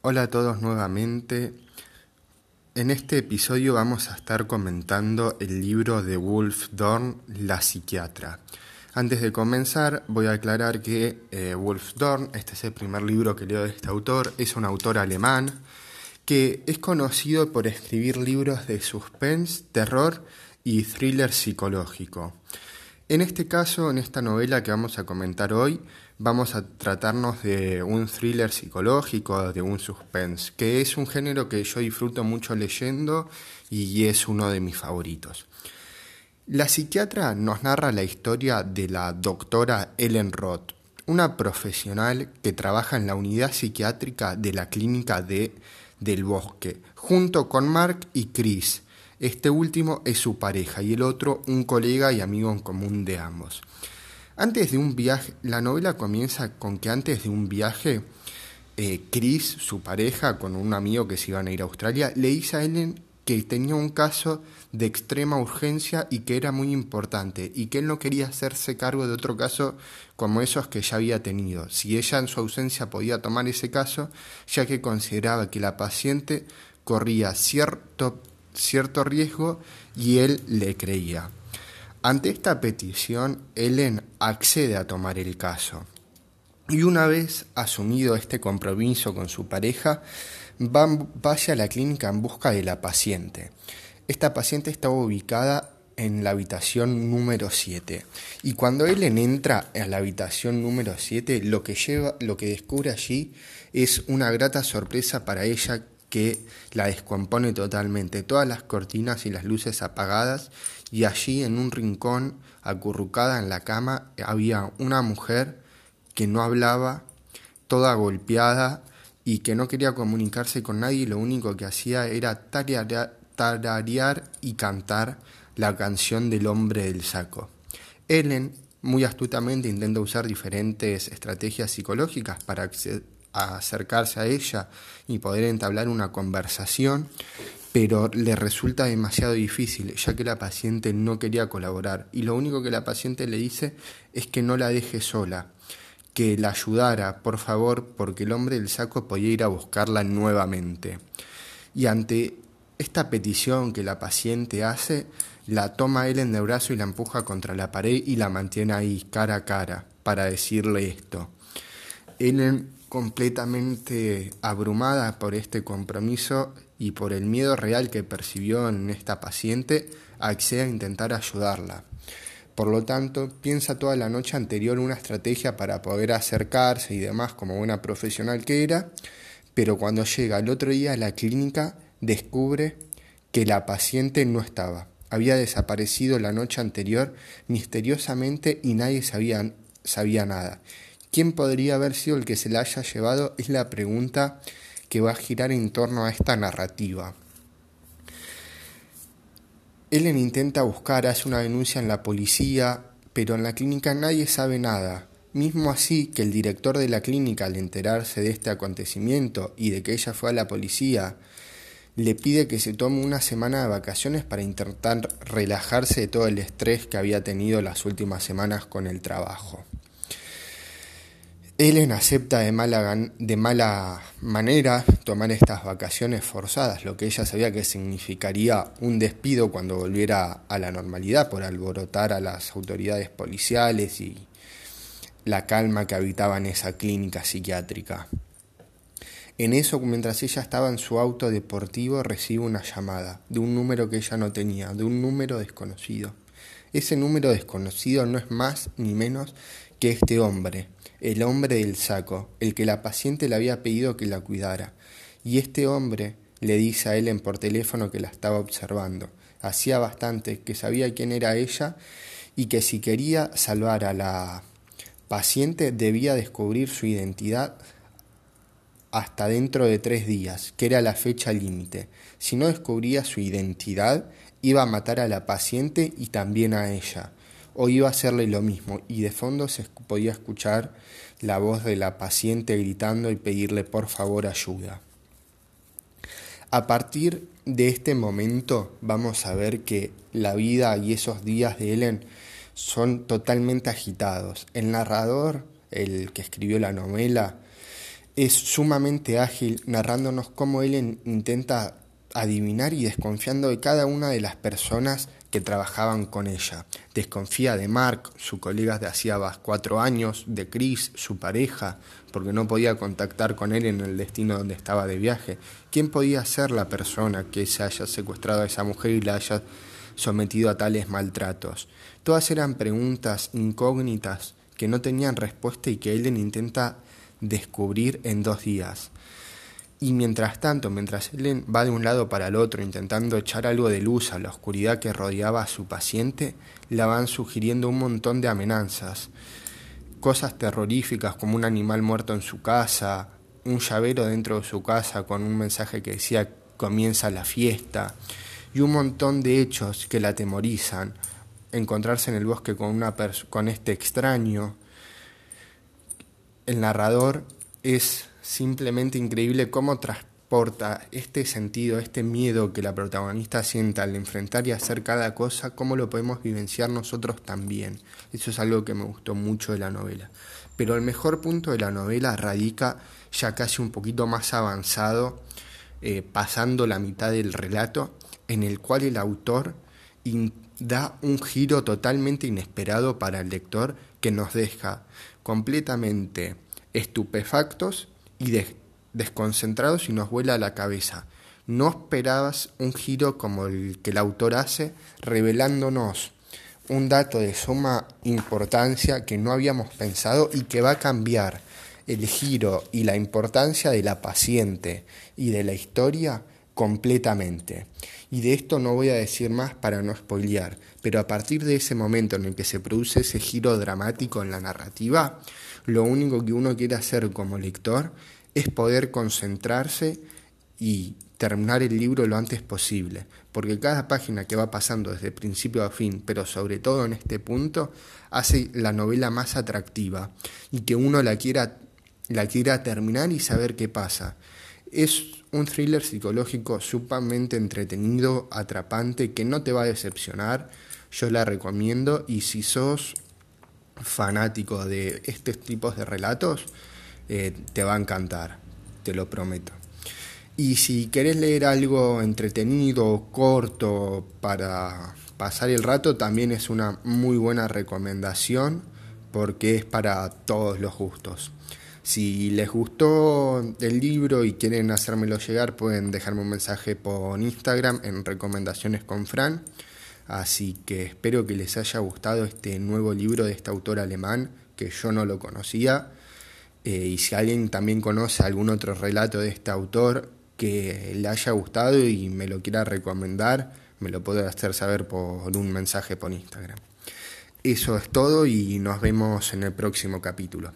Hola a todos nuevamente. En este episodio vamos a estar comentando el libro de Wolf Dorn, La psiquiatra. Antes de comenzar, voy a aclarar que eh, Wolf Dorn, este es el primer libro que leo de este autor, es un autor alemán que es conocido por escribir libros de suspense, terror y thriller psicológico. En este caso, en esta novela que vamos a comentar hoy, vamos a tratarnos de un thriller psicológico, de un suspense, que es un género que yo disfruto mucho leyendo y es uno de mis favoritos. La psiquiatra nos narra la historia de la doctora Ellen Roth, una profesional que trabaja en la unidad psiquiátrica de la clínica de Del Bosque, junto con Mark y Chris, este último es su pareja y el otro un colega y amigo en común de ambos. Antes de un viaje, la novela comienza con que antes de un viaje, eh, Chris, su pareja, con un amigo que se iban a ir a Australia, le dice a Ellen que tenía un caso de extrema urgencia y que era muy importante y que él no quería hacerse cargo de otro caso como esos que ya había tenido, si ella en su ausencia podía tomar ese caso, ya que consideraba que la paciente corría cierto cierto riesgo y él le creía. Ante esta petición, Ellen accede a tomar el caso. Y una vez asumido este compromiso con su pareja, va, vaya a la clínica en busca de la paciente. Esta paciente estaba ubicada en la habitación número 7. Y cuando Ellen entra a la habitación número 7, lo lo que descubre allí es una grata sorpresa para ella que la descompone totalmente, todas las cortinas y las luces apagadas y allí en un rincón, acurrucada en la cama, había una mujer que no hablaba, toda golpeada y que no quería comunicarse con nadie lo único que hacía era tararear y cantar la canción del hombre del saco. Ellen muy astutamente intenta usar diferentes estrategias psicológicas para acceder acercarse a ella y poder entablar una conversación, pero le resulta demasiado difícil, ya que la paciente no quería colaborar y lo único que la paciente le dice es que no la deje sola, que la ayudara, por favor, porque el hombre del saco podía ir a buscarla nuevamente. Y ante esta petición que la paciente hace, la toma él en el brazo y la empuja contra la pared y la mantiene ahí cara a cara para decirle esto. Ellen completamente abrumada por este compromiso y por el miedo real que percibió en esta paciente, accede a intentar ayudarla. Por lo tanto, piensa toda la noche anterior una estrategia para poder acercarse y demás como buena profesional que era, pero cuando llega el otro día a la clínica descubre que la paciente no estaba. Había desaparecido la noche anterior misteriosamente y nadie sabía, sabía nada. ¿Quién podría haber sido el que se la haya llevado? Es la pregunta que va a girar en torno a esta narrativa. Ellen intenta buscar, hace una denuncia en la policía, pero en la clínica nadie sabe nada. Mismo así que el director de la clínica, al enterarse de este acontecimiento y de que ella fue a la policía, le pide que se tome una semana de vacaciones para intentar relajarse de todo el estrés que había tenido las últimas semanas con el trabajo. Ellen acepta de mala, de mala manera tomar estas vacaciones forzadas, lo que ella sabía que significaría un despido cuando volviera a la normalidad por alborotar a las autoridades policiales y la calma que habitaba en esa clínica psiquiátrica. En eso, mientras ella estaba en su auto deportivo, recibe una llamada de un número que ella no tenía, de un número desconocido. Ese número desconocido no es más ni menos que este hombre, el hombre del saco, el que la paciente le había pedido que la cuidara. Y este hombre le dice a Ellen por teléfono que la estaba observando. Hacía bastante que sabía quién era ella y que si quería salvar a la paciente debía descubrir su identidad hasta dentro de tres días, que era la fecha límite. Si no descubría su identidad, iba a matar a la paciente y también a ella o iba a hacerle lo mismo y de fondo se podía escuchar la voz de la paciente gritando y pedirle por favor ayuda. A partir de este momento vamos a ver que la vida y esos días de Ellen son totalmente agitados. El narrador, el que escribió la novela, es sumamente ágil narrándonos cómo él intenta adivinar y desconfiando de cada una de las personas que trabajaban con ella. Desconfía de Mark, su colega de hacía cuatro años, de Chris, su pareja, porque no podía contactar con él en el destino donde estaba de viaje. ¿Quién podía ser la persona que se haya secuestrado a esa mujer y la haya sometido a tales maltratos? Todas eran preguntas incógnitas que no tenían respuesta y que Ellen intenta descubrir en dos días. Y mientras tanto, mientras Ellen va de un lado para el otro intentando echar algo de luz a la oscuridad que rodeaba a su paciente, la van sugiriendo un montón de amenazas. Cosas terroríficas como un animal muerto en su casa, un llavero dentro de su casa con un mensaje que decía comienza la fiesta, y un montón de hechos que la atemorizan. Encontrarse en el bosque con, una con este extraño. El narrador es simplemente increíble cómo transporta este sentido, este miedo que la protagonista sienta al enfrentar y hacer cada cosa, cómo lo podemos vivenciar nosotros también. Eso es algo que me gustó mucho de la novela. Pero el mejor punto de la novela radica ya casi un poquito más avanzado, eh, pasando la mitad del relato, en el cual el autor da un giro totalmente inesperado para el lector que nos deja completamente estupefactos y desconcentrados y nos vuela la cabeza. No esperabas un giro como el que el autor hace, revelándonos un dato de suma importancia que no habíamos pensado y que va a cambiar el giro y la importancia de la paciente y de la historia completamente. Y de esto no voy a decir más para no spoilear, pero a partir de ese momento en el que se produce ese giro dramático en la narrativa, lo único que uno quiere hacer como lector es poder concentrarse y terminar el libro lo antes posible, porque cada página que va pasando desde principio a fin, pero sobre todo en este punto, hace la novela más atractiva y que uno la quiera, la quiera terminar y saber qué pasa. Es un thriller psicológico sumamente entretenido, atrapante, que no te va a decepcionar. Yo la recomiendo y si sos fanático de estos tipos de relatos, eh, te va a encantar, te lo prometo. Y si querés leer algo entretenido, corto, para pasar el rato, también es una muy buena recomendación porque es para todos los gustos. Si les gustó el libro y quieren hacérmelo llegar, pueden dejarme un mensaje por Instagram en recomendaciones con Fran. Así que espero que les haya gustado este nuevo libro de este autor alemán que yo no lo conocía. Eh, y si alguien también conoce algún otro relato de este autor que le haya gustado y me lo quiera recomendar, me lo puede hacer saber por un mensaje por Instagram. Eso es todo y nos vemos en el próximo capítulo.